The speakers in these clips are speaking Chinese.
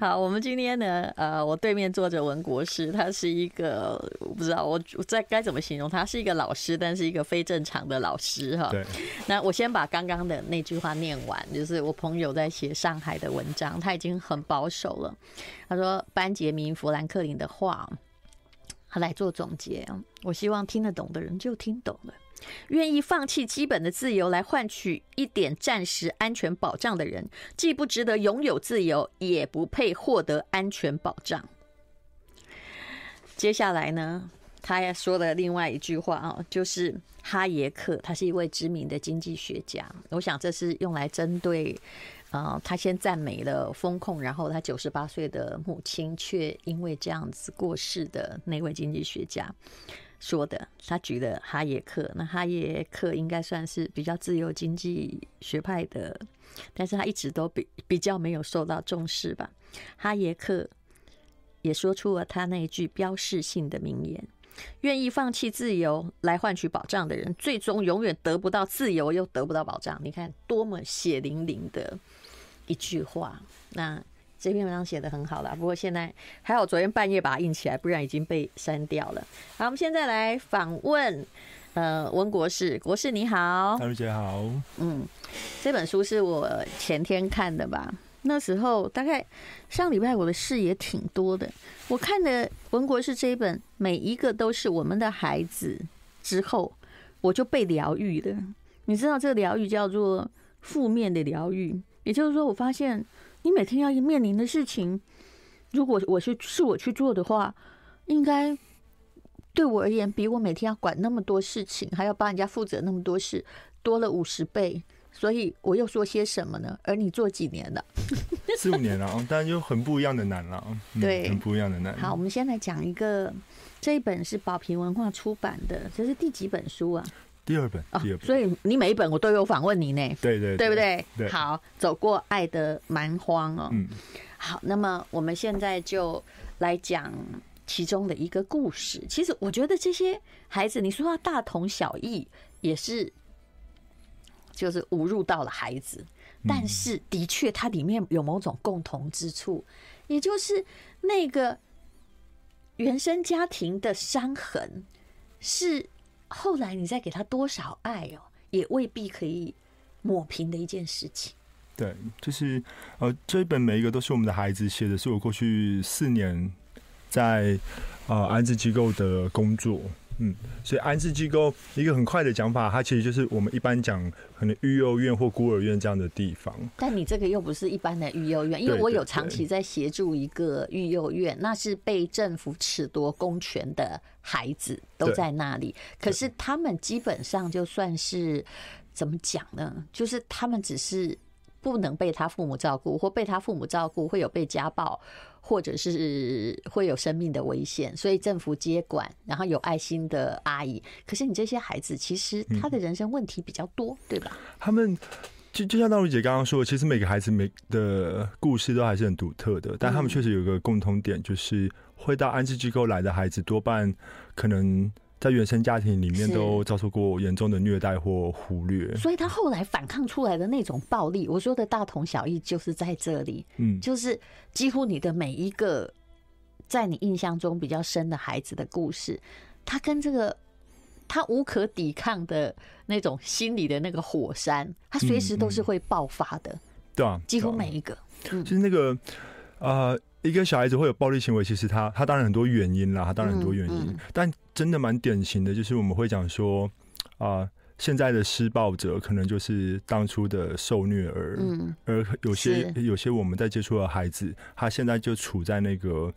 好，我们今天呢，呃，我对面坐着文国师，他是一个我不知道我我在该怎么形容他，是一个老师，但是一个非正常的老师哈。对。那我先把刚刚的那句话念完，就是我朋友在写上海的文章，他已经很保守了。他说班杰明·富兰克林的话，他来做总结。我希望听得懂的人就听懂了。愿意放弃基本的自由来换取一点暂时安全保障的人，既不值得拥有自由，也不配获得安全保障。接下来呢，他也说了另外一句话啊，就是哈耶克，他是一位知名的经济学家。我想这是用来针对，呃，他先赞美了风控，然后他九十八岁的母亲却因为这样子过世的那位经济学家。说的，他举了哈耶克，那哈耶克应该算是比较自由经济学派的，但是他一直都比比较没有受到重视吧。哈耶克也说出了他那一句标志性的名言：愿意放弃自由来换取保障的人，最终永远得不到自由，又得不到保障。你看多么血淋淋的一句话。那。这篇文章写的很好了，不过现在还好，昨天半夜把它印起来，不然已经被删掉了。好，我们现在来访问呃文国士，国士你好，大如姐好。嗯，这本书是我前天看的吧？那时候大概上礼拜我的事也挺多的。我看的文国士这一本，每一个都是我们的孩子之后，我就被疗愈了。你知道这个疗愈叫做负面的疗愈，也就是说，我发现。你每天要面临的事情，如果我是是我去做的话，应该对我而言，比我每天要管那么多事情，还要帮人家负责那么多事，多了五十倍。所以我又说些什么呢？而你做几年了？四五年了，但就很不一样的难了。对、嗯，很不一样的难。好，我们先来讲一个，这一本是宝瓶文化出版的，这是第几本书啊？第二本，第二本，哦，所以你每一本我都有访问你呢，对对，对不对？对，好，走过爱的蛮荒哦，嗯，好，那么我们现在就来讲其中的一个故事。其实我觉得这些孩子，你说他大同小异，也是就是侮辱到了孩子，但是的确它里面有某种共同之处，也就是那个原生家庭的伤痕是。后来你再给他多少爱哦，也未必可以抹平的一件事情。对，就是呃，这一本每一个都是我们的孩子写的，是我过去四年在呃安置机构的工作。嗯，所以安置机构一个很快的讲法，它其实就是我们一般讲可能育幼院或孤儿院这样的地方。但你这个又不是一般的育幼院，因为我有长期在协助一个育幼院，那是被政府褫夺公权的孩子都在那里。可是他们基本上就算是怎么讲呢？就是他们只是。不能被他父母照顾，或被他父母照顾会有被家暴，或者是会有生命的危险，所以政府接管，然后有爱心的阿姨。可是你这些孩子，其实他的人生问题比较多，嗯、对吧？他们就就像大如姐刚刚说，其实每个孩子每的故事都还是很独特的，但他们确实有一个共同点，就是会到安置机构来的孩子，多半可能。在原生家庭里面都遭受过严重的虐待或忽略，所以他后来反抗出来的那种暴力，我说的大同小异，就是在这里，嗯，就是几乎你的每一个在你印象中比较深的孩子的故事，他跟这个他无可抵抗的那种心里的那个火山，他随时都是。会爆发的，对啊，几乎每一个，就是那个呃。一个小孩子会有暴力行为，其实他他当然很多原因啦，他当然很多原因，但真的蛮典型的，就是我们会讲说啊，现在的施暴者可能就是当初的受虐儿，嗯，而有些有些我们在接触的孩子，他现在就处在那个。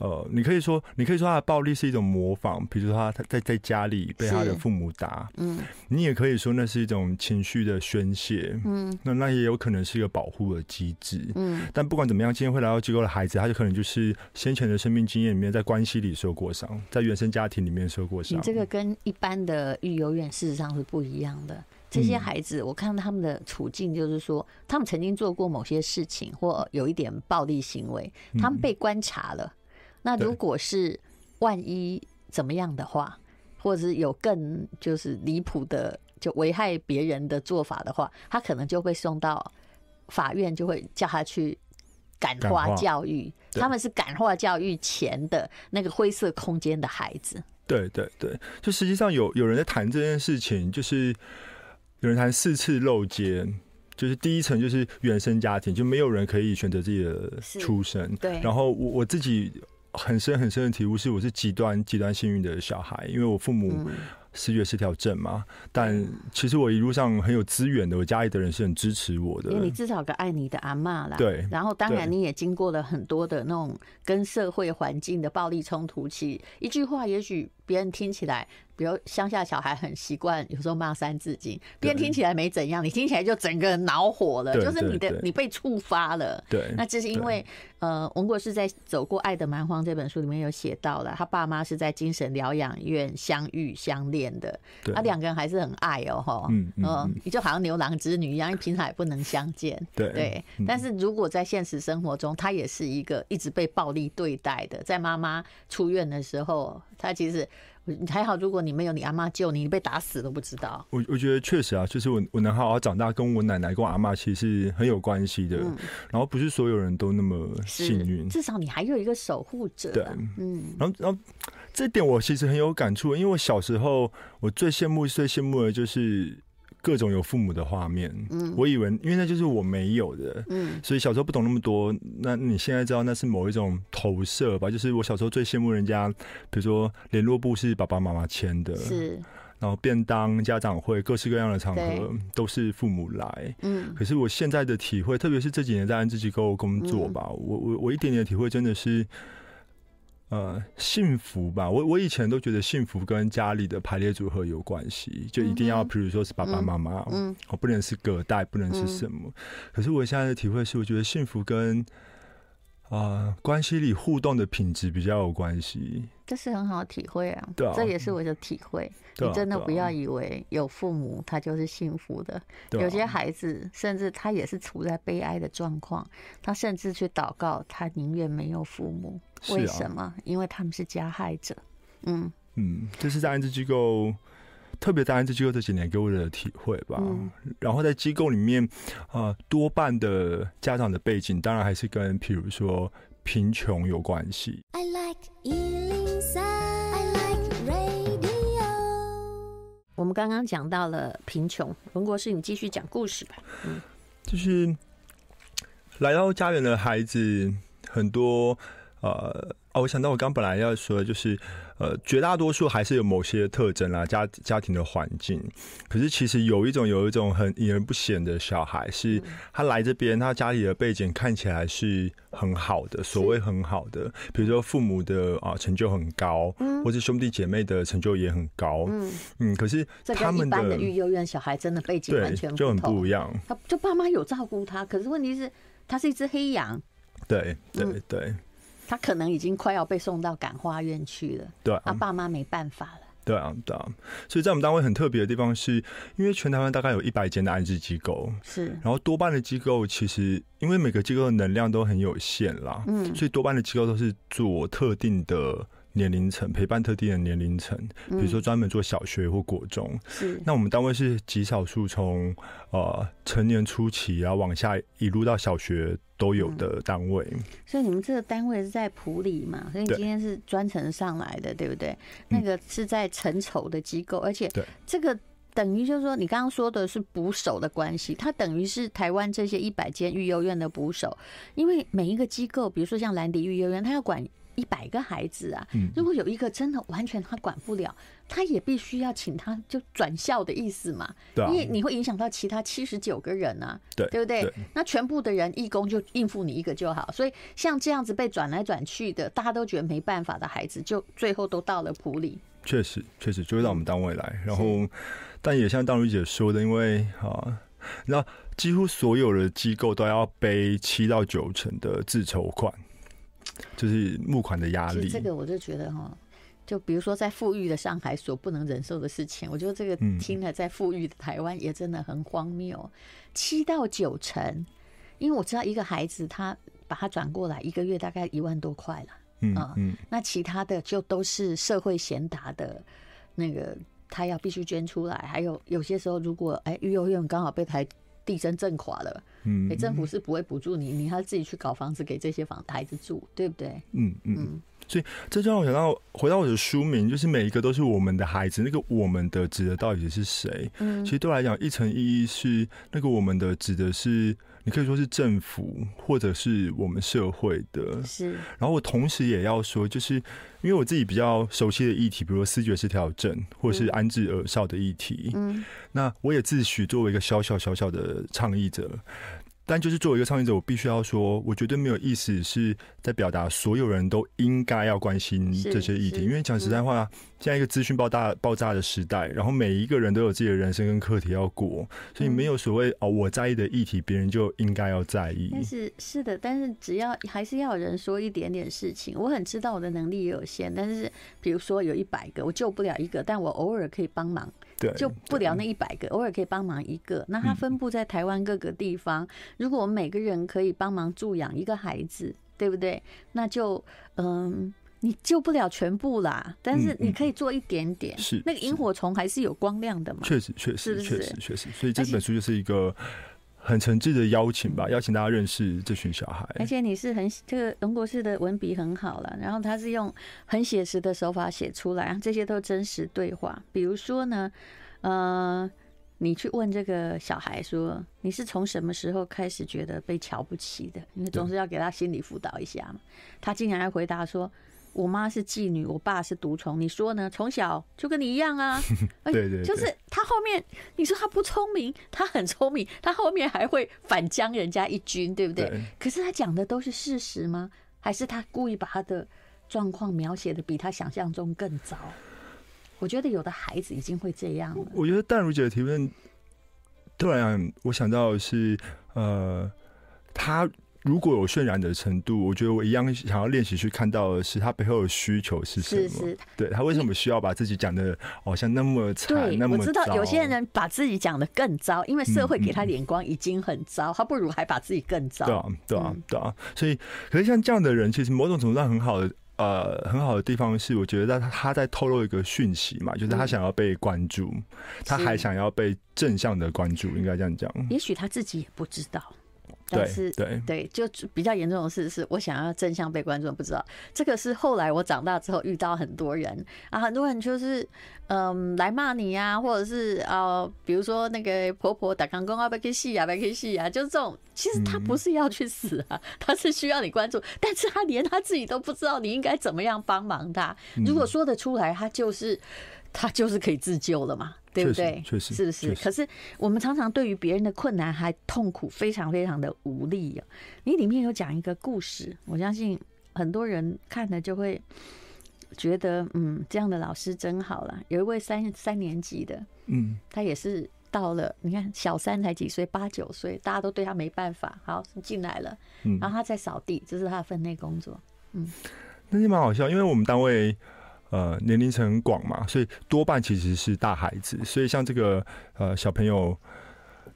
呃，你可以说，你可以说他的暴力是一种模仿，比如说他他在在家里被他的父母打，嗯，你也可以说那是一种情绪的宣泄，嗯，那那也有可能是一个保护的机制，嗯，但不管怎么样，今天会来到机构的孩子，他就可能就是先前的生命经验里面，在关系里受过伤，在原生家庭里面受过伤。你这个跟一般的育幼院事实上是不一样的。这些孩子，我看他们的处境就是说，他们曾经做过某些事情，或有一点暴力行为，他们被观察了。那如果是万一怎么样的话，或者是有更就是离谱的，就危害别人的做法的话，他可能就会送到法院，就会叫他去感化教育，他们是感化教育前的那个灰色空间的孩子。对对对，就实际上有有人在谈这件事情，就是有人谈四次漏接，就是第一层就是原生家庭，就没有人可以选择自己的出身。对，然后我我自己很深很深的体悟是，我是极端极端幸运的小孩，因为我父母、嗯。思觉失调症嘛，但其实我一路上很有资源的，我家里的人是很支持我的。因为你至少有个爱你的阿妈啦。对。然后当然你也经过了很多的那种跟社会环境的暴力冲突期，一句话也许别人听起来。比如乡下小孩很习惯有时候骂三字经，别人听起来没怎样，你听起来就整个人恼火了，就是你的你被触发了。对，那这是因为呃，文国是在《走过爱的蛮荒》这本书里面有写到了，他爸妈是在精神疗养院相遇相恋的，他两个人还是很爱哦，哈，嗯嗯，你就好像牛郎织女一样，因为平常也不能相见。对对，但是如果在现实生活中，他也是一个一直被暴力对待的，在妈妈出院的时候，他其实。你还好，如果你没有你阿妈救你，你被打死都不知道。我我觉得确实啊，就是我我能好好长大，跟我奶奶跟我阿妈其实是很有关系的。嗯。然后不是所有人都那么幸运，至少你还有一个守护者。对，嗯。然后然后这点我其实很有感触，因为我小时候我最羡慕最羡慕的就是。各种有父母的画面，嗯，我以为因为那就是我没有的，嗯，所以小时候不懂那么多。那你现在知道那是某一种投射吧？就是我小时候最羡慕人家，比如说联络簿是爸爸妈妈签的，是，然后便当、家长会、各式各样的场合都是父母来，嗯。可是我现在的体会，特别是这几年在安置机构工作吧，嗯、我我我一点点的体会真的是。呃，幸福吧。我我以前都觉得幸福跟家里的排列组合有关系，就一定要，比如说是爸爸妈妈，嗯，我不能是隔代，不能是什么。可是我现在的体会是，我觉得幸福跟啊、呃、关系里互动的品质比较有关系。这是很好的体会啊，对啊，这也是我的体会。你真的不要以为有父母他就是幸福的，有些孩子甚至他也是处在悲哀的状况，他甚至去祷告，他宁愿没有父母。为什么？啊、因为他们是加害者。嗯嗯，这是在安置机构，特别在安置机构这几年给我的体会吧。嗯、然后在机构里面，呃，多半的家长的背景，当然还是跟譬如说贫穷有关系。I like 103, I like radio。我们刚刚讲到了贫穷，文国士，你继续讲故事吧。嗯，就是来到家园的孩子很多。呃，哦，我想到我刚本来要说的就是，呃，绝大多数还是有某些特征啦，家家庭的环境。可是其实有一种有一种很隐而不显的小孩，是他来这边，他家里的背景看起来是很好的，所谓很好的，比如说父母的啊成就很高，嗯，或是兄弟姐妹的成就也很高，嗯嗯。可是他们的，的育幼院小孩真的背景完全，就很不一样。他就爸妈有照顾他，可是问题是，他是一只黑羊。对对对。对他可能已经快要被送到感化院去了，对，他爸妈没办法了。对啊，对啊，所以在我们单位很特别的地方是，因为全台湾大概有一百间的安置机构，是，然后多半的机构其实因为每个机构的能量都很有限啦，嗯，所以多半的机构都是做特定的。年龄层陪伴特定的年龄层，比如说专门做小学或国中。是。那我们单位是极少数从呃成年初期然后往下一路到小学都有的单位。所以你们这个单位是在普里嘛？所以你今天是专程上来的，对不对？那个是在成丑的机构，而且这个等于就是说，你刚刚说的是捕手的关系，它等于是台湾这些一百间育幼院的捕手，因为每一个机构，比如说像兰迪育幼院，它要管。一百个孩子啊，如果有一个真的完全他管不了，他也必须要请他就转校的意思嘛。对，因为你会影响到其他七十九个人啊，对，对不对？那全部的人义工就应付你一个就好。所以像这样子被转来转去的，大家都觉得没办法的孩子，就最后都到了普里。确实，确实就会到我们单位来。然后，但也像大如姐说的，因为啊，那几乎所有的机构都要背七到九成的自筹款。就是募款的压力，这个我就觉得哈，就比如说在富裕的上海所不能忍受的事情，我觉得这个听了在富裕的台湾也真的很荒谬。七到九成，因为我知道一个孩子他把他转过来，一个月大概一万多块了，嗯嗯，那其他的就都是社会贤达的那个他要必须捐出来，还有有些时候如果哎育幼院刚好被台地震震垮了。嗯，欸、政府是不会补助你，你还要自己去搞房子给这些房孩子住，对不对？嗯嗯。嗯所以这就让我想到，回到我的书名，就是每一个都是我们的孩子。那个我们的指的到底是谁？嗯，其实对我来讲，一层意义是那个我们的指的是，你可以说是政府，或者是我们社会的。是。然后我同时也要说，就是因为我自己比较熟悉的议题，比如说视觉失调症，或者是安置耳少的议题。嗯。那我也自诩作为一个小小小小的倡议者。但就是作为一个创业者，我必须要说，我绝对没有意思是在表达所有人都应该要关心这些议题，因为讲实在话，现在一个资讯爆炸爆炸的时代，然后每一个人都有自己的人生跟课题要过，所以没有所谓哦，我在意的议题，别人就应该要在意。但是是的，但是只要还是要有人说一点点事情，我很知道我的能力也有限，但是比如说有一百个，我救不了一个，但我偶尔可以帮忙。就不了那一百个，偶尔可以帮忙一个。那它分布在台湾各个地方。如果我们每个人可以帮忙助养一个孩子，对不对？那就嗯，你救不了全部啦，但是你可以做一点点。是那个萤火虫还是有光亮的嘛？确实，确实，确实，确实。所以这本书就是一个。很诚挚的邀请吧，邀请大家认识这群小孩。而且你是很这个荣国士的文笔很好了，然后他是用很写实的手法写出来，这些都真实对话。比如说呢，呃，你去问这个小孩说，你是从什么时候开始觉得被瞧不起的？因为总是要给他心理辅导一下嘛。他竟然还回答说。我妈是妓女，我爸是毒虫。你说呢？从小就跟你一样啊。对对对，就是他后面，你说他不聪明，他很聪明，他后面还会反将人家一军，对不对？对，可是他讲的都是事实吗？还是他故意把他的状况描写的比他想象中更糟？我觉得有的孩子已经会这样了。我觉得淡如姐的提问，突然我想到的是，呃，他。如果有渲染的程度，我觉得我一样想要练习去看到的是他背后的需求是什么。是是，对他为什么需要把自己讲的好像那么惨那么糟？我知道有些人把自己讲的更糟，因为社会给他眼光已经很糟，他不如还把自己更糟。对啊，对啊，对啊。所以，可是像这样的人，其实某种程度上很好的，呃，很好的地方是，我觉得他他在透露一个讯息嘛，就是他想要被关注，他还想要被正向的关注，应该这样讲。也许他自己也不知道。但是对。对，就比较严重的事是，我想要真相被关注，不知道这个是后来我长大之后遇到很多人啊，很多人就是嗯来骂你呀，或者是啊，比如说那个婆婆打刚工啊，被可戏啊，被可戏啊，就是这种，其实他不是要去死啊，他是需要你关注，但是他连他自己都不知道你应该怎么样帮忙他，如果说得出来，他就是他就是可以自救了嘛。对不对？确实，是不是？可是我们常常对于别人的困难还痛苦，非常非常的无力啊！你里面有讲一个故事，我相信很多人看了就会觉得，嗯，这样的老师真好了。有一位三三年级的，嗯，他也是到了，你看小三才几岁，八九岁，大家都对他没办法。好，进来了，然后他在扫地，这是他的分内工作。嗯，那也蛮好笑，因为我们单位。呃，年龄层很广嘛，所以多半其实是大孩子，所以像这个呃小朋友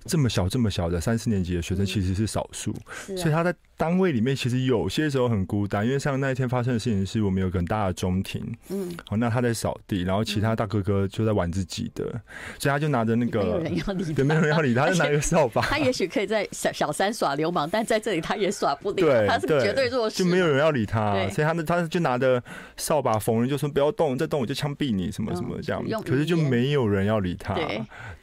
这么小这么小的三四年级的学生其实是少数，所以他在。单位里面其实有些时候很孤单，因为像那一天发生的事情是我们有个很大的中庭，嗯，好，那他在扫地，然后其他大哥哥就在玩自己的，所以他就拿着那个，没有人要理，对，没有人要理他，就拿一个扫把。他也许可以在小小三耍流氓，但在这里他也耍不了，对，他是绝对弱势，就没有人要理他，所以他他就拿着扫把逢人就说不要动，再动我就枪毙你什么什么这样，可是就没有人要理他，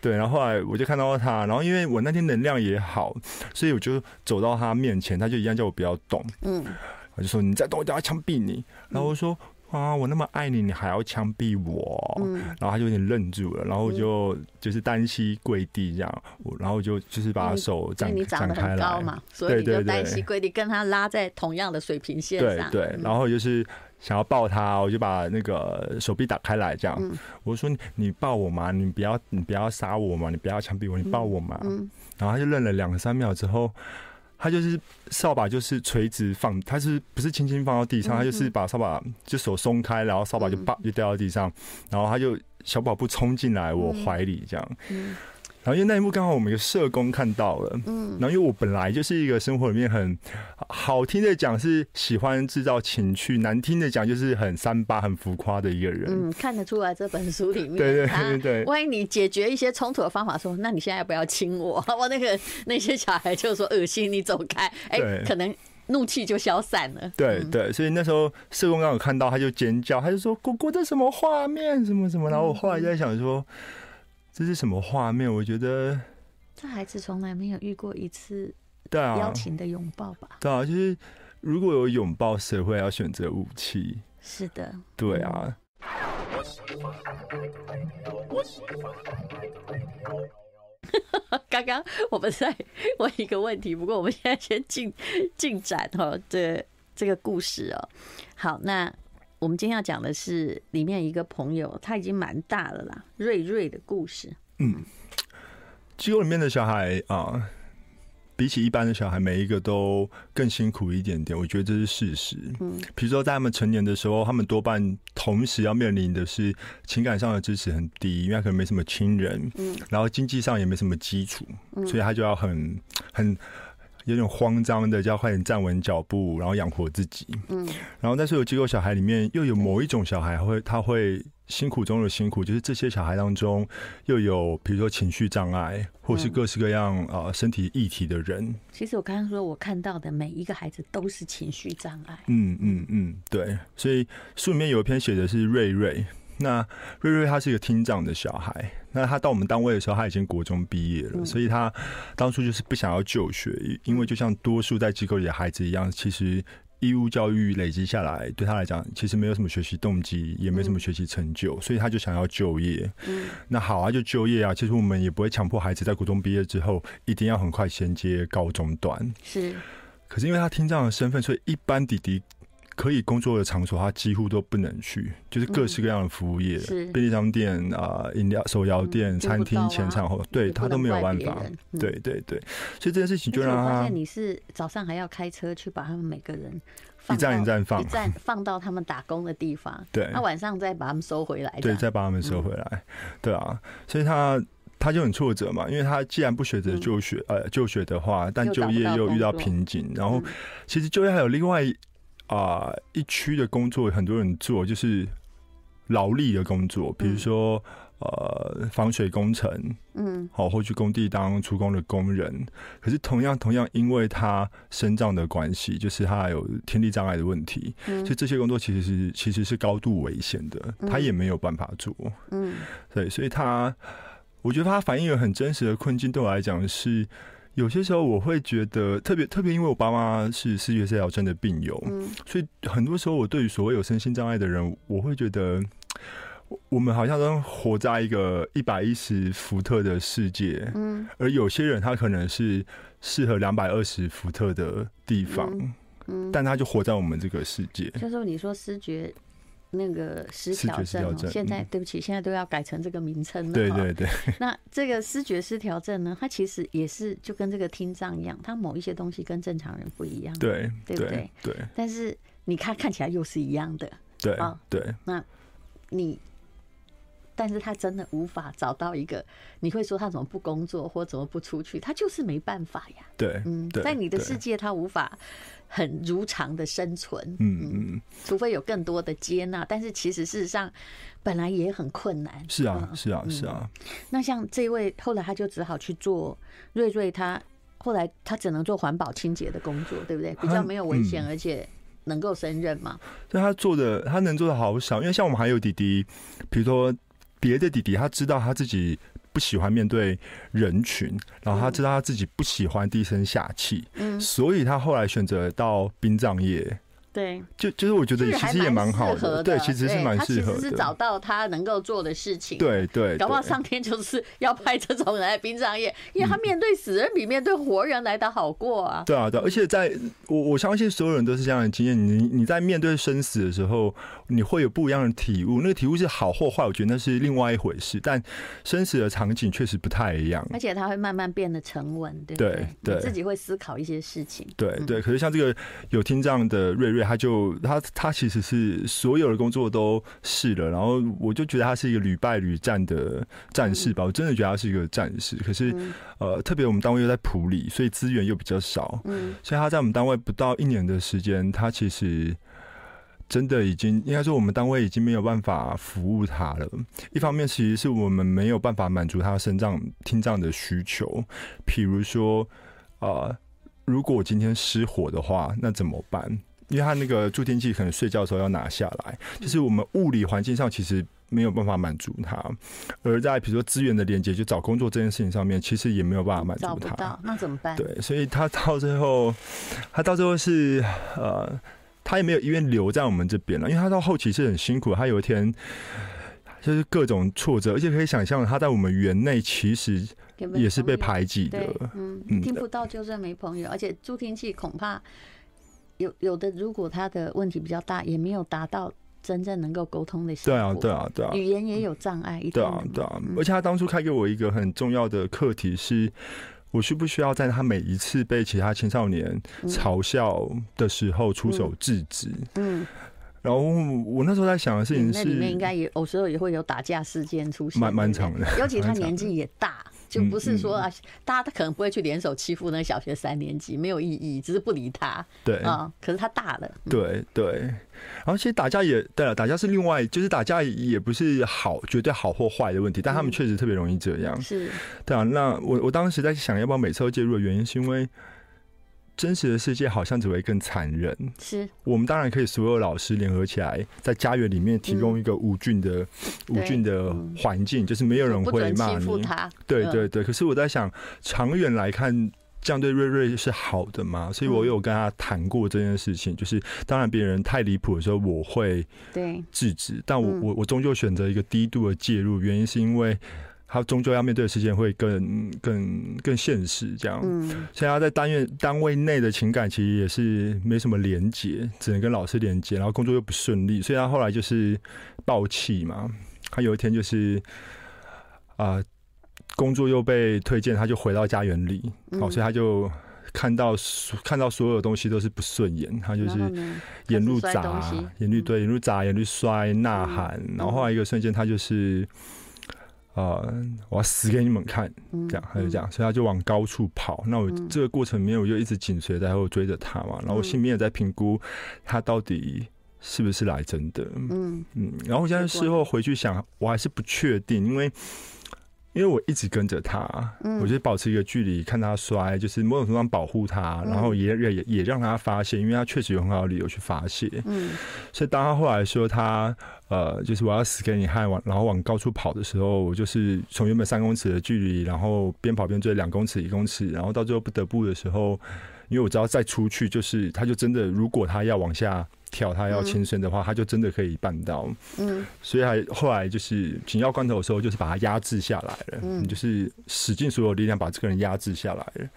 对，然后后来我就看到他，然后因为我那天能量也好，所以我就走到他面前，他就。一样叫我不要动，嗯，我就说你再动，我就要枪毙你。然后我说啊，我那么爱你，你还要枪毙我？嗯，然后他就有点愣住了，然后我就就是单膝跪地这样，我然后我就就是把手展展开来。嘛，所以你就单膝跪地跟他拉在同样的水平线上，对对，然后就是想要抱他，我就把那个手臂打开来这样，我说你抱我嘛，你不要你不要杀我嘛，你不要枪毙我，你抱我嘛，然后他就愣了两三秒之后。他就是扫把，就是垂直放，他是不是轻轻放到地上？他就是把扫把就手松开，然后扫把就叭就掉到地上，然后他就小跑步冲进来我怀里这样。然后因为那一幕刚好我们一个社工看到了，嗯，然后因为我本来就是一个生活里面很好听的讲是喜欢制造情趣，难听的讲就是很三八很浮夸的一个人。嗯，看得出来这本书里面，对对对对。万一你解决一些冲突的方法说，那你现在要不要亲我？我那个那些小孩就说恶心，你走开。哎、欸，可能。怒气就消散了。对对，所以那时候社工刚好看到，他就尖叫，他就说：“果果这什么画面？什么什么？”然后我后来就在想说：“这是什么画面？”我觉得这孩子从来没有遇过一次对啊邀请的拥抱吧？对啊，就是如果有拥抱，谁会要选择武器？是的，对啊。刚刚我们在问一个问题，不过我们现在先进进展哈，这这个故事哦。好，那我们今天要讲的是里面一个朋友，他已经蛮大了啦，瑞瑞的故事。嗯，机构里面的小孩啊。比起一般的小孩，每一个都更辛苦一点点，我觉得这是事实。嗯，比如说在他们成年的时候，他们多半同时要面临的是情感上的支持很低，因为他可能没什么亲人，嗯，然后经济上也没什么基础，所以他就要很很有点慌张的，就要快点站稳脚步，然后养活自己。嗯，然后但是有机构小孩里面，又有某一种小孩会，他会。辛苦中的辛苦，就是这些小孩当中又有，比如说情绪障碍，或是各式各样啊、呃、身体议题的人。其实我刚刚说，我看到的每一个孩子都是情绪障碍。嗯嗯嗯，对。所以书里面有一篇写的是瑞瑞，那瑞瑞他是一个听障的小孩，那他到我们单位的时候，他已经国中毕业了，嗯、所以他当初就是不想要就学，因为就像多数在机构里的孩子一样，其实。义务教育累积下来，对他来讲其实没有什么学习动机，也没什么学习成就，所以他就想要就业。嗯，那好啊，就就业啊。其实我们也不会强迫孩子在国中毕业之后一定要很快衔接高中段。是，可是因为他听障的身份，所以一般弟弟可以工作的场所，他几乎都不能去，就是各式各样的服务业，便利商店啊、饮料、手摇店、餐厅、前场后，对他都没有办法。对对对，所以这件事情就让他发现你是早上还要开车去把他们每个人一站一站放，一站放到他们打工的地方。对，那晚上再把他们收回来。对，再把他们收回来。对啊，所以他他就很挫折嘛，因为他既然不选择就学，呃，就学的话，但就业又遇到瓶颈。然后，其实就业还有另外。啊、呃，一区的工作很多人做，就是劳力的工作，比如说、嗯、呃防水工程，嗯，好，或去工地当出工的工人。可是同样同样，因为他身障的关系，就是他有听力障碍的问题，嗯、所以这些工作其实是其实是高度危险的，他也没有办法做。嗯，对，所以他，我觉得他反映了很真实的困境，对我来讲是。有些时候我会觉得特别特别，因为我爸妈是视觉失调症的病友，嗯，所以很多时候我对于所谓有身心障碍的人，我会觉得我们好像都活在一个一百一十伏特的世界，嗯，而有些人他可能是适合两百二十伏特的地方，嗯，但他就活在我们这个世界。就是你说视觉。那个失调症，症，现在对不起，现在都要改成这个名称了。对对对。那这个视觉失调症呢，它其实也是就跟这个听障一样，它某一些东西跟正常人不一样。对，对不对？对。但是你看看起来又是一样的。对啊，对。那你，但是他真的无法找到一个，你会说他怎么不工作或怎么不出去？他就是没办法呀。对，嗯，在你的世界他无法。很如常的生存，嗯嗯，除非有更多的接纳，但是其实事实上本来也很困难。是啊，是啊，是啊。那像这位后来他就只好去做瑞瑞，他后来他只能做环保清洁的工作，对不对？比较没有危险，而且能够胜任嘛。对他做的他能做的好少，因为像我们还有弟弟，比如说别的弟弟，他知道他自己。不喜欢面对人群，然后他知道他自己不喜欢低声下气，嗯，所以他后来选择到殡葬业。对，就就是我觉得其实也蛮好的，对，其实是蛮适合的。是找到他能够做的事情，对对。搞不好上天就是要派这种人来殡葬业，因为他面对死人比面对活人来的好过啊。对啊，对，而且在我我相信所有人都是这样的经验。你你在面对生死的时候，你会有不一样的体悟。那个体悟是好或坏，我觉得那是另外一回事。但生死的场景确实不太一样，而且他会慢慢变得沉稳，对不对？对，自己会思考一些事情。对对。可是像这个有听障的瑞瑞，他就他他其实是所有的工作都试了，然后我就觉得他是一个屡败屡战的战士吧。我真的觉得他是一个战士。可是呃，特别我们单位又在埔里，所以资源又比较少，嗯，所以他在我们单位不到一年的时间，他其实。真的已经应该说，我们单位已经没有办法服务他了。一方面，其实是我们没有办法满足他身障听障的需求。譬如说，呃，如果今天失火的话，那怎么办？因为他那个助听器可能睡觉的时候要拿下来，就是我们物理环境上其实没有办法满足他。而在比如说资源的连接，就找工作这件事情上面，其实也没有办法满足他。找不到，那怎么办？对，所以他到最后，他到最后是呃。他也没有医院留在我们这边了，因为他到后期是很辛苦。他有一天就是各种挫折，而且可以想象他在我们园内其实也是被排挤的。嗯，嗯，听不到就是没朋友，而且助听器恐怕有有的，如果他的问题比较大，也没有达到真正能够沟通的效果。对啊，对啊，对啊，语言也有障碍。对啊，对啊，而且他当初开给我一个很重要的课题是。我需不需要在他每一次被其他青少年嘲笑的时候出手制止？嗯，嗯，然后我那时候在想的事情是，那里面应该也有时候也会有打架事件出现，蛮蛮长的，尤其他年纪也大。就不是说啊，大家可能不会去联手欺负那个小学三年级，没有意义，只是不理他。对啊，可是他大了。对对，然后其实打架也对了，打架是另外，就是打架也不是好绝对好或坏的问题，但他们确实特别容易这样。是，对啊。那我我当时在想要不要每次都介入的原因，是因为。真实的世界好像只会更残忍。是，我们当然可以所有老师联合起来，在家园里面提供一个无菌的、无菌的环境，就是没有人会骂你。对对对。可是我在想，长远来看，这样对瑞瑞是好的嘛？所以我有跟他谈过这件事情。就是当然，别人太离谱的时候，我会对制止。但我我我终究选择一个低度的介入，原因是因为。他终究要面对的事情会更、更、更现实，这样。嗯，所以他在单元单位内的情感其实也是没什么连结，只能跟老师连接，然后工作又不顺利，所以他后来就是爆气嘛。他有一天就是啊、呃，工作又被推荐，他就回到家园里，好、嗯，所以他就看到看到所有东西都是不顺眼，他就是眼路砸，眼路对，眼路砸，眼路摔，呐喊，然后后来一个瞬间，他就是。呃，我要死给你们看，这样他就这样，所以他就往高处跑。那我这个过程里面，我就一直紧随在后追着他嘛。然后我心里面也在评估他到底是不是来真的。嗯嗯。然后我现在事后回去想，我还是不确定，因为。因为我一直跟着他，我就保持一个距离，看他摔，就是某种程度上保护他，然后也也也让他发泄，因为他确实有很好的理由去发泄。嗯，所以当他后来说他呃，就是我要死给你看，往然后往高处跑的时候，我就是从原本三公尺的距离，然后边跑边追两公尺、一公尺，然后到最后不得不的时候，因为我知道再出去就是他就真的，如果他要往下。跳他要轻生的话，他就真的可以办到。嗯，所以还后来就是紧要关头的时候，就是把他压制下来了。嗯，你就是使尽所有力量把这个人压制下来了。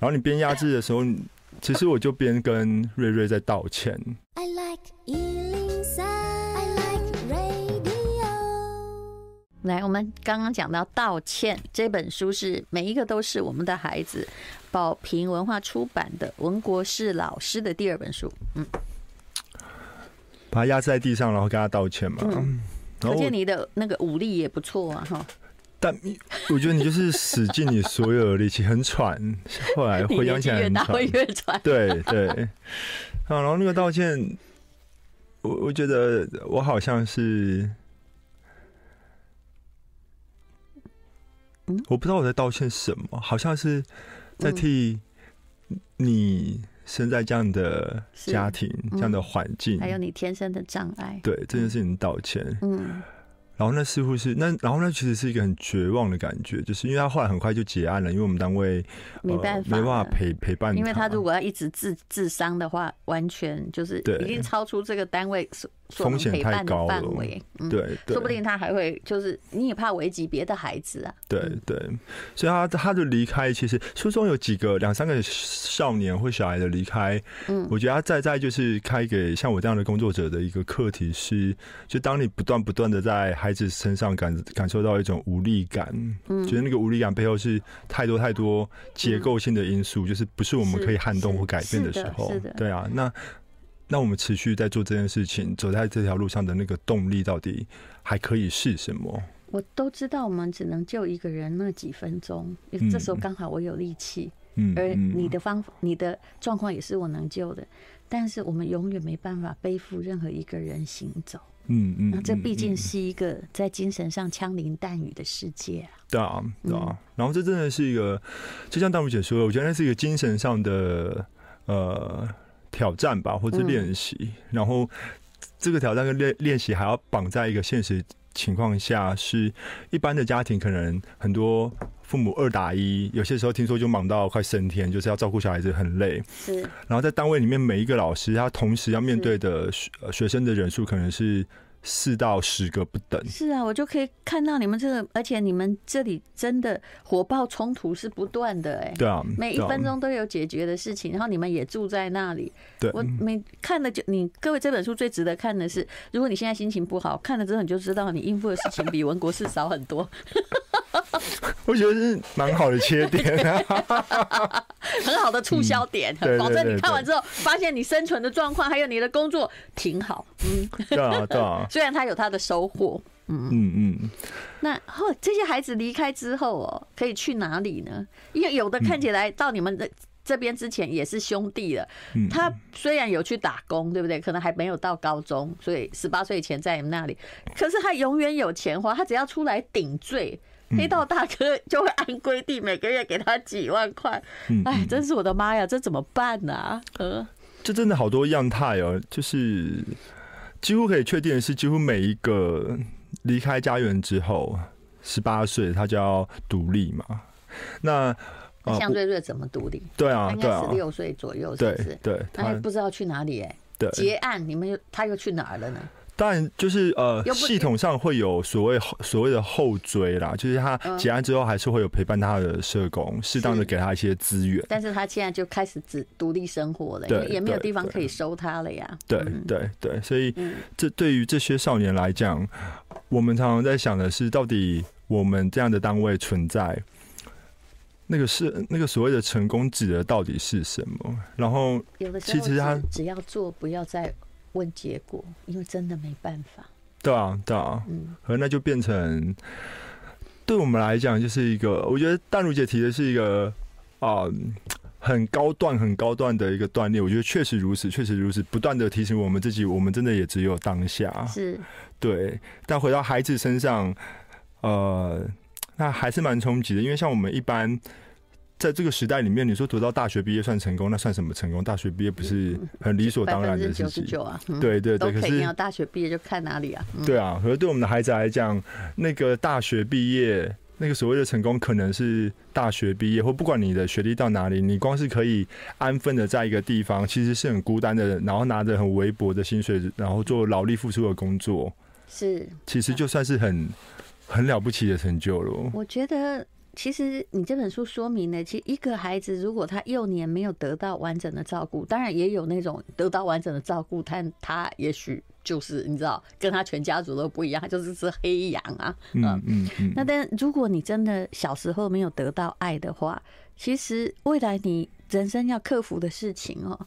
然后你边压制的时候，其实我就边跟瑞瑞在道歉。I like 来，我们刚刚讲到道歉这本书是每一个都是我们的孩子，宝瓶文化出版的文国士老师的第二本书。嗯。把他压在地上，然后跟他道歉嘛。嗯，而且你的那个武力也不错啊，哈。但我觉得你就是使尽你所有的力气，很喘。后来 回想起来很喘，会越喘。对对。啊，然后那个道歉，我我觉得我好像是，我不知道我在道歉什么，好像是在替你。生在这样的家庭，嗯、这样的环境，还有你天生的障碍，对这件事情道歉。嗯，然后那似乎是那，然后那其实是一个很绝望的感觉，就是因为他后来很快就结案了，因为我们单位没办法、呃、没办法陪陪伴他，因为他如果要一直自自伤的话，完全就是已经超出这个单位风险太高了，嗯、对，对，说不定他还会就是你也怕危及别的孩子啊。对对，所以他他的离开，其实书中有几个两三个少年或小孩的离开，嗯，我觉得他在在就是开给像我这样的工作者的一个课题是，就当你不断不断的在孩子身上感感受到一种无力感，嗯，觉得那个无力感背后是太多太多结构性的因素，嗯、就是不是我们可以撼动或改变的时候，对啊，那。那我们持续在做这件事情，走在这条路上的那个动力到底还可以是什么？我都知道，我们只能救一个人那几分钟，这时候刚好我有力气，嗯，而你的方法、你的状况也是我能救的，但是我们永远没办法背负任何一个人行走，嗯嗯，那这毕竟是一个在精神上枪林弹雨的世界啊，对啊对啊，然后这真的是一个，就像大如姐说的，我觉得那是一个精神上的呃。挑战吧，或者练习，嗯，然后这个挑战跟练练习还要绑在一个现实情况下，是一般的家庭可能很多父母二打一，有些时候听说就忙到快升天，就是要照顾小孩子很累。是，然后在单位里面每一个老师，他同时要面对的学学生的人数可能是。四到十个不等。是啊，我就可以看到你们这个，而且你们这里真的火爆冲突是不断的哎。对啊，每一分钟都有解决的事情，然后你们也住在那里。对，我每看了就你各位这本书最值得看的是，如果你现在心情不好，看了之后你就知道你应付的事情比文国士少很多。我觉得是蛮好的切点，很好的促销点，保证你看完之后发现你生存的状况还有你的工作挺好。嗯，对啊，对啊。虽然他有他的收获，嗯嗯嗯。那后这些孩子离开之后哦，可以去哪里呢？因为有的看起来到你们的这边之前也是兄弟了。他虽然有去打工，对不对？可能还没有到高中，所以十八岁前在你们那里，可是他永远有钱花，他只要出来顶罪。黑道大哥就会按规定每个月给他几万块，哎，真是我的妈呀，这怎么办呢？啊？呃，这真的好多样态哦，就是几乎可以确定的是，几乎每一个离开家园之后，十八岁他就要独立嘛。那向瑞瑞怎么独立？对啊，应该十六岁左右，是不是？对，他还不知道去哪里哎。对，结案，你们又他又去哪儿了呢？当然，就是呃，系统上会有所谓所谓的后追啦，就是他结案之后还是会有陪伴他的社工，适当的给他一些资源。但是他现在就开始只独立生活了，对，也没有地方可以收他了呀。对对对，所以这对于这些少年来讲，我们常常在想的是，到底我们这样的单位存在，那个是那个所谓的成功指的到底是什么？然后，其实他只要做，不要再。问结果，因为真的没办法。对啊，对啊，嗯，和那就变成，对我们来讲，就是一个，我觉得淡如姐提的是一个啊、嗯，很高段、很高段的一个锻炼。我觉得确实如此，确实如此，不断的提醒我们自己，我们真的也只有当下。是，对。但回到孩子身上，呃，那还是蛮冲击的，因为像我们一般。在这个时代里面，你说读到大学毕业算成功，那算什么成功？大学毕业不是很理所当然的事情？啊，对对对，可是你要大学毕业就看哪里啊？对啊，可是对我们的孩子来讲，那个大学毕业，那个所谓的成功，可能是大学毕业，或不管你的学历到哪里，你光是可以安分的在一个地方，其实是很孤单的，然后拿着很微薄的薪水，然后做劳力付出的工作，是，其实就算是很很了不起的成就了。我觉得。其实你这本书说明了，其实一个孩子如果他幼年没有得到完整的照顾，当然也有那种得到完整的照顾，但他也许就是你知道，跟他全家族都不一样，他就是只黑羊啊。嗯嗯嗯。那但如果你真的小时候没有得到爱的话，其实未来你人生要克服的事情哦，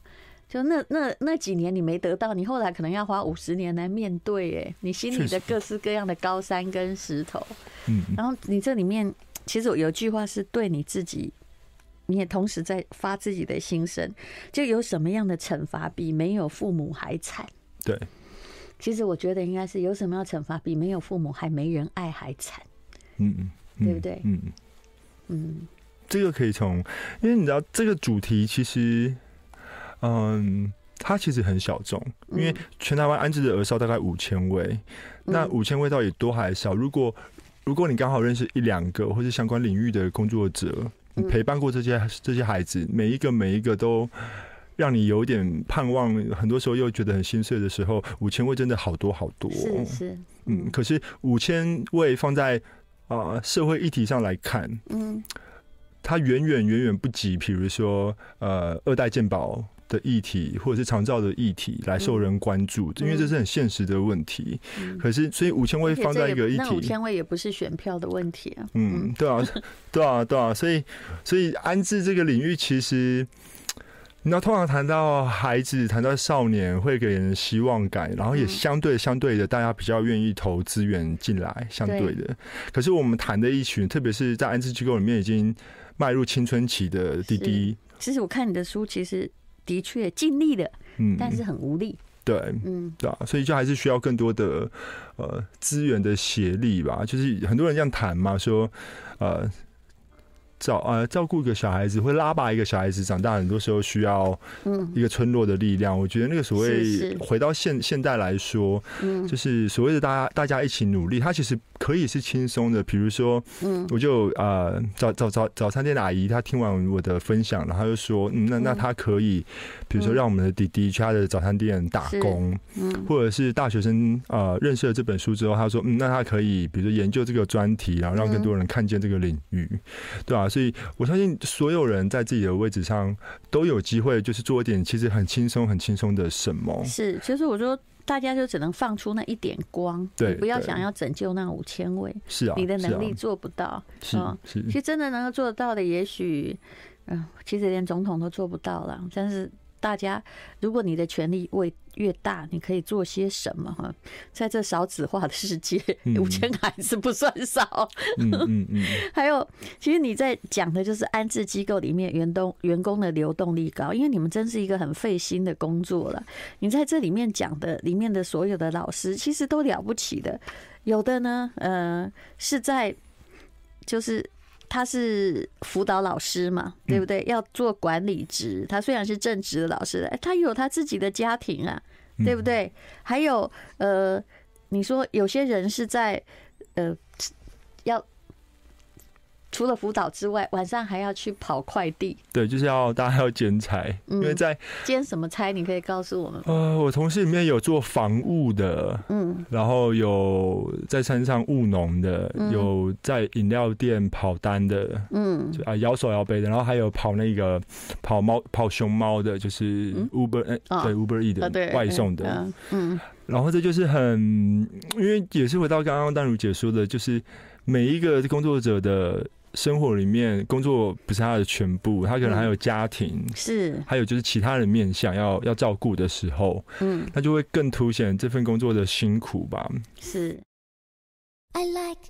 就那那那几年你没得到，你后来可能要花五十年来面对，哎，你心里的各式各样的高山跟石头。嗯。然后你这里面。其实有句话是对你自己，你也同时在发自己的心声。就有什么样的惩罚比没有父母还惨？对，其实我觉得应该是有什么样的惩罚比没有父母还没人爱还惨？嗯嗯，对不对？嗯嗯，这个可以从，因为你知道这个主题其实，嗯，它其实很小众，因为全台湾安置的儿少大概五千位，嗯、那五千位到底多还少？如果如果你刚好认识一两个或是相关领域的工作者，你陪伴过这些这些孩子，每一个每一个都让你有点盼望，很多时候又觉得很心碎的时候，五千位真的好多好多，是是，嗯，可是五千位放在啊、呃、社会议题上来看，嗯，它远远远远不及，比如说呃二代健保。的议题或者是长照的议题来受人关注，嗯、因为这是很现实的问题。嗯、可是，所以五千位放在一个议题，那五千位也不是选票的问题啊。嗯，对啊，对啊，对啊。所以，所以安置这个领域，其实，你要通常谈到孩子，谈到少年，会给人希望感，然后也相对相对的，大家比较愿意投资源进来。相对的，可是我们谈的一群，特别是在安置机构里面已经迈入青春期的弟弟，其实我看你的书，其实。的确尽力了，嗯，但是很无力，对，嗯，对啊，所以就还是需要更多的呃资源的协力吧。就是很多人这样谈嘛，说呃。照呃照顾一个小孩子，会拉拔一个小孩子长大，很多时候需要一个村落的力量。我觉得那个所谓回到现现代来说，嗯。就是所谓的大家大家一起努力，它其实可以是轻松的。比如说，嗯。我就呃早早早早餐店的阿姨，她听完我的分享，然后就说，嗯，那那她可以，比如说让我们的弟弟去他的早餐店打工，或者是大学生呃认识了这本书之后，他说，嗯，那他可以，比如说研究这个专题，然后让更多人看见这个领域，对吧？所以，我相信所有人在自己的位置上都有机会，就是做一点其实很轻松、很轻松的什么。是，其实我说，大家就只能放出那一点光，对，不要想要拯救那五千位。是啊，你的能力做不到。是啊，是。其实真的能够做得到的，也许，嗯，其实连总统都做不到了。但是。大家，如果你的权力位越大，你可以做些什么？哈，在这少子化的世界，五千孩子不算少。嗯嗯嗯。还有，其实你在讲的就是安置机构里面员工员工的流动力高，因为你们真是一个很费心的工作了。你在这里面讲的里面的所有的老师，其实都了不起的。有的呢，呃，是在就是。他是辅导老师嘛，对不对？要做管理职，他虽然是正职的老师，哎，他有他自己的家庭啊，对不对？还有呃，你说有些人是在呃要。除了辅导之外，晚上还要去跑快递。对，就是要大家要兼差，因为在兼什么差？你可以告诉我们。呃，我同事里面有做防务的，嗯，然后有在山上务农的，有在饮料店跑单的，嗯，啊摇手摇杯的，然后还有跑那个跑猫跑熊猫的，就是 Uber，哎，对 Uber E 的外送的，嗯，然后这就是很，因为也是回到刚刚丹如姐说的，就是每一个工作者的。生活里面，工作不是他的全部，他可能还有家庭，是，还有就是其他人面向要要照顾的时候，嗯，那就会更凸显这份工作的辛苦吧。是。I like